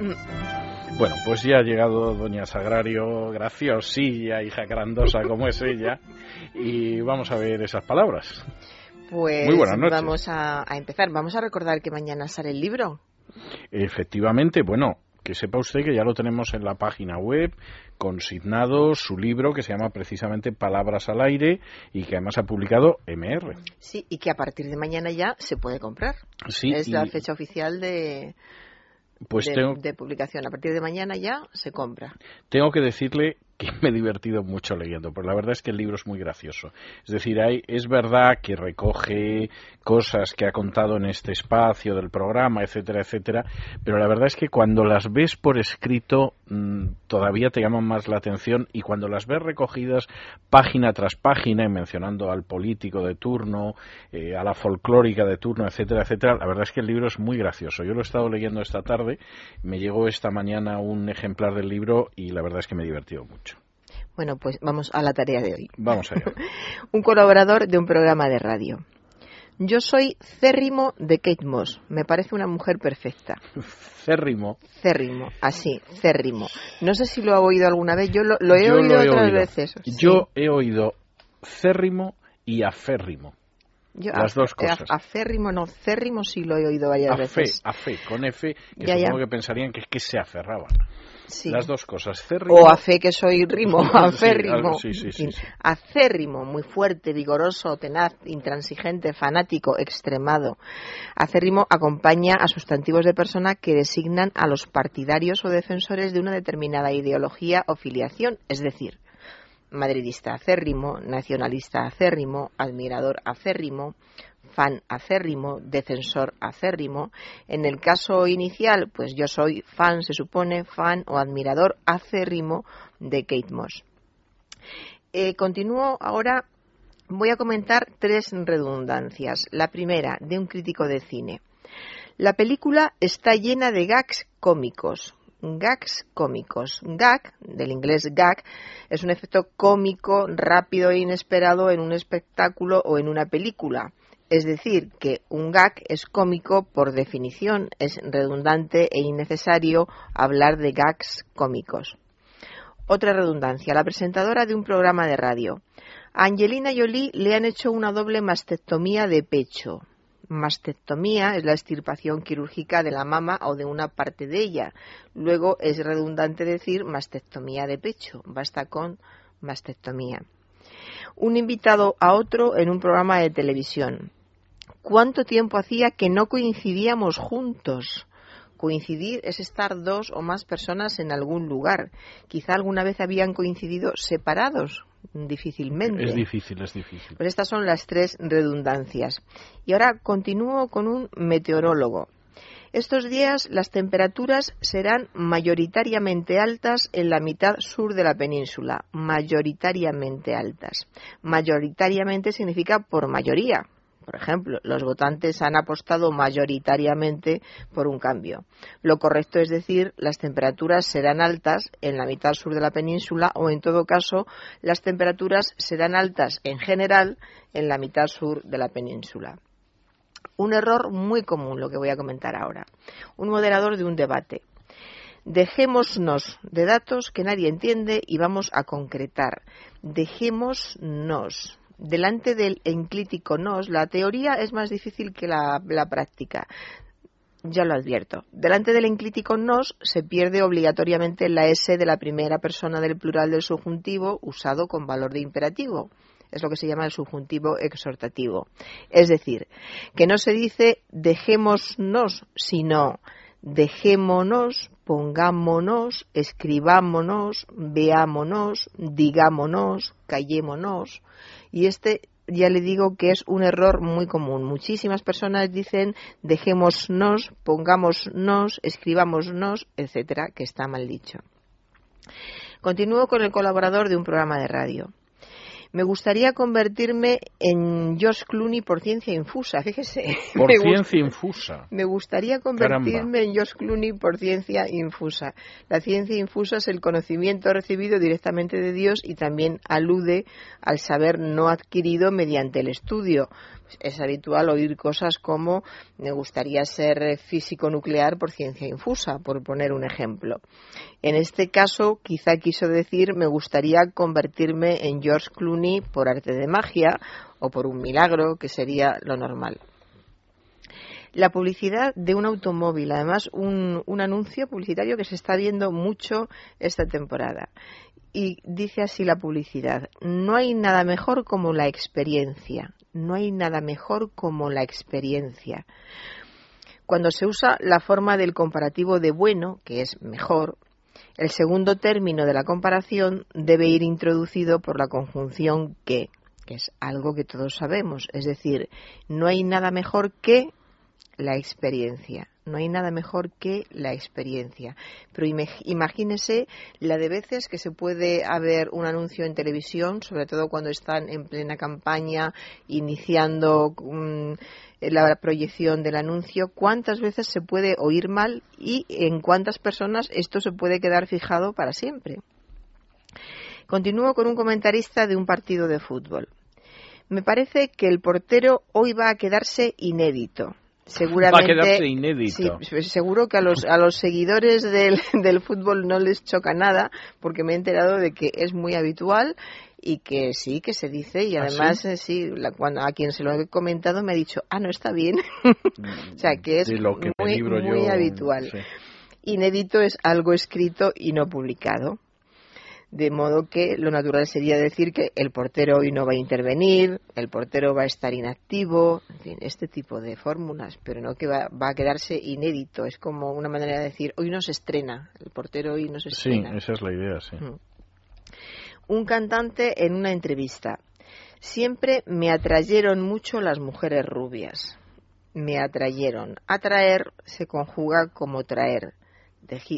Bueno, pues ya ha llegado Doña Sagrario, graciosilla, hija grandosa como es ella, y vamos a ver esas palabras. Pues Muy buenas noches. vamos a, a empezar. Vamos a recordar que mañana sale el libro. Efectivamente, bueno, que sepa usted que ya lo tenemos en la página web, consignado su libro que se llama precisamente Palabras al aire y que además ha publicado MR. Sí, y que a partir de mañana ya se puede comprar. Sí, es y la fecha oficial de, pues de, tengo, de publicación. A partir de mañana ya se compra. tengo que decirle que me he divertido mucho leyendo, pero la verdad es que el libro es muy gracioso. Es decir, hay, es verdad que recoge cosas que ha contado en este espacio del programa, etcétera, etcétera, pero la verdad es que cuando las ves por escrito mmm, todavía te llaman más la atención y cuando las ves recogidas página tras página y mencionando al político de turno, eh, a la folclórica de turno, etcétera, etcétera, la verdad es que el libro es muy gracioso. Yo lo he estado leyendo esta tarde, me llegó esta mañana un ejemplar del libro y la verdad es que me he divertido mucho. Bueno, pues vamos a la tarea de hoy. Vamos allá. un colaborador de un programa de radio. Yo soy cérrimo de Kate Moss. Me parece una mujer perfecta. Cérrimo. Cérrimo, así, cérrimo. No sé si lo ha oído alguna vez. Yo lo, lo he Yo oído lo he otras oído. veces. Yo he oído cérrimo y aférrimo. Yo las a- dos cosas. a- Aférrimo, no, cérrimo sí lo he oído varias A fe, veces. a fe, con F, que Ya, ya. supongo que pensarían que es que se aferraban. Sí. Las dos cosas. O a fe que soy rimo, aférrimo. sí. Acérrimo, muy fuerte, vigoroso, tenaz, intransigente, fanático, extremado. Acérrimo acompaña a sustantivos de persona que designan a los partidarios o defensores de una determinada ideología o filiación, es decir, madridista acérrimo, nacionalista acérrimo, admirador acérrimo, fan acérrimo, defensor acérrimo. En el caso inicial, pues yo soy fan, se supone, fan o admirador acérrimo de Kate Moss. Eh, continúo ahora, voy a comentar tres redundancias. La primera, de un crítico de cine. La película está llena de gags cómicos. Gags cómicos. Gag, del inglés gag, es un efecto cómico, rápido e inesperado en un espectáculo o en una película. Es decir, que un gag es cómico por definición, es redundante e innecesario hablar de gags cómicos. Otra redundancia, la presentadora de un programa de radio. A Angelina Jolie le han hecho una doble mastectomía de pecho. Mastectomía es la extirpación quirúrgica de la mama o de una parte de ella. Luego es redundante decir mastectomía de pecho. Basta con mastectomía. Un invitado a otro en un programa de televisión. ¿Cuánto tiempo hacía que no coincidíamos juntos? Coincidir es estar dos o más personas en algún lugar. Quizá alguna vez habían coincidido separados, difícilmente. Es difícil, es difícil. Pues estas son las tres redundancias. Y ahora continúo con un meteorólogo. Estos días las temperaturas serán mayoritariamente altas en la mitad sur de la península. Mayoritariamente altas. Mayoritariamente significa por mayoría. Por ejemplo, los votantes han apostado mayoritariamente por un cambio. Lo correcto es decir, las temperaturas serán altas en la mitad sur de la península o, en todo caso, las temperaturas serán altas en general en la mitad sur de la península. Un error muy común, lo que voy a comentar ahora. Un moderador de un debate. Dejémonos de datos que nadie entiende y vamos a concretar. Dejémonos. Delante del enclítico nos, la teoría es más difícil que la, práctica. Ya lo advierto. Delante del enclítico nos se pierde obligatoriamente la S de la primera persona del plural del subjuntivo usado con valor de imperativo. Es lo que se llama el subjuntivo exhortativo. Es decir, que no se dice dejémonos, sino dejémonos, pongámonos, escribámonos, veámonos, digámonos, callémonos. Y este ya le digo que es un error muy común. Muchísimas personas dicen dejémonos, pongámonos, escribámonos, etcétera, que está mal dicho. Continúo con el colaborador de un programa de radio. Me gustaría convertirme en Josh Clooney por ciencia infusa, fíjese. Por ciencia infusa. me gustaría convertirme en Josh Clooney por ciencia infusa. La ciencia infusa es el conocimiento recibido directamente de Dios y también alude al saber no adquirido mediante el estudio. Es habitual oír cosas como me gustaría ser físico nuclear por ciencia infusa, por poner un ejemplo. En este caso, quizá quiso decir me gustaría convertirme en George Clooney por arte de magia o por un milagro, que sería lo normal. La publicidad de un automóvil, además un, un anuncio publicitario que se está viendo mucho esta temporada y dice así la publicidad, no hay nada mejor como la experiencia, no hay nada mejor como la experiencia. Cuando se usa la forma del comparativo de bueno, que es mejor, el segundo término de la comparación debe ir introducido por la conjunción que, que es algo que todos sabemos, es decir, no hay nada mejor que la experiencia. No hay nada mejor que la experiencia. Pero imagínese la de veces que se puede haber un anuncio en televisión, sobre todo cuando están en plena campaña, iniciando mm, la proyección del anuncio, cuántas veces se puede oír mal y en cuántas personas esto se puede quedar fijado para siempre. Continúo con un comentarista de un partido de fútbol. Me parece que el portero hoy va a quedarse inédito seguramente va a quedarse inédito. Sí, pues seguro que a los, a los seguidores del, del fútbol no les choca nada, porque me he enterado de que es muy habitual y que sí, que se dice, y ¿Ah, además, eh, sí, cuando, a quien se lo he comentado me ha dicho, ah, no está bien. o sea, que es muy, muy habitual. Inédito es algo escrito y no publicado de modo que lo natural sería decir que el portero hoy no va a intervenir, el portero va a estar inactivo, en fin, este tipo de fórmulas, pero no que va, a quedarse inédito, es como una manera de decir hoy no se estrena, el portero hoy no se estrena. Sí, esa es la idea, sí. Mm. Un cantante en una entrevista. Siempre me atrayeron mucho las mujeres rubias. Me atrayeron. Atraer se conjuga como traer.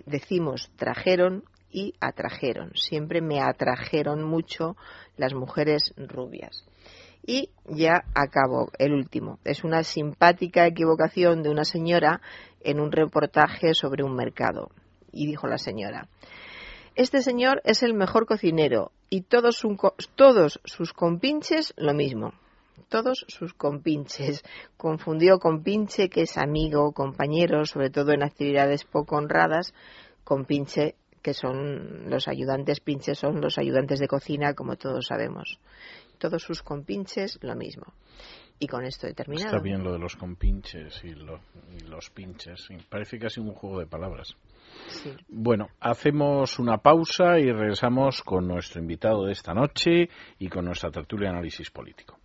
Decimos trajeron y atrajeron. Siempre me atrajeron mucho las mujeres rubias. Y ya acabo, el último. Es una simpática equivocación de una señora en un reportaje sobre un mercado. Y dijo la señora, este señor es el mejor cocinero y todos, todos sus compinches lo mismo. Todos sus compinches. Confundió compinche, que es amigo, compañero, sobre todo en actividades poco honradas, compinche que son los ayudantes pinches, son los ayudantes de cocina, como todos sabemos. Todos sus compinches, lo mismo. Y con esto he terminado. Está bien lo de los compinches y, los pinches. Parece casi un juego de palabras. Bueno, hacemos una pausa y regresamos con nuestro invitado de esta noche y con nuestra tertulia de análisis político.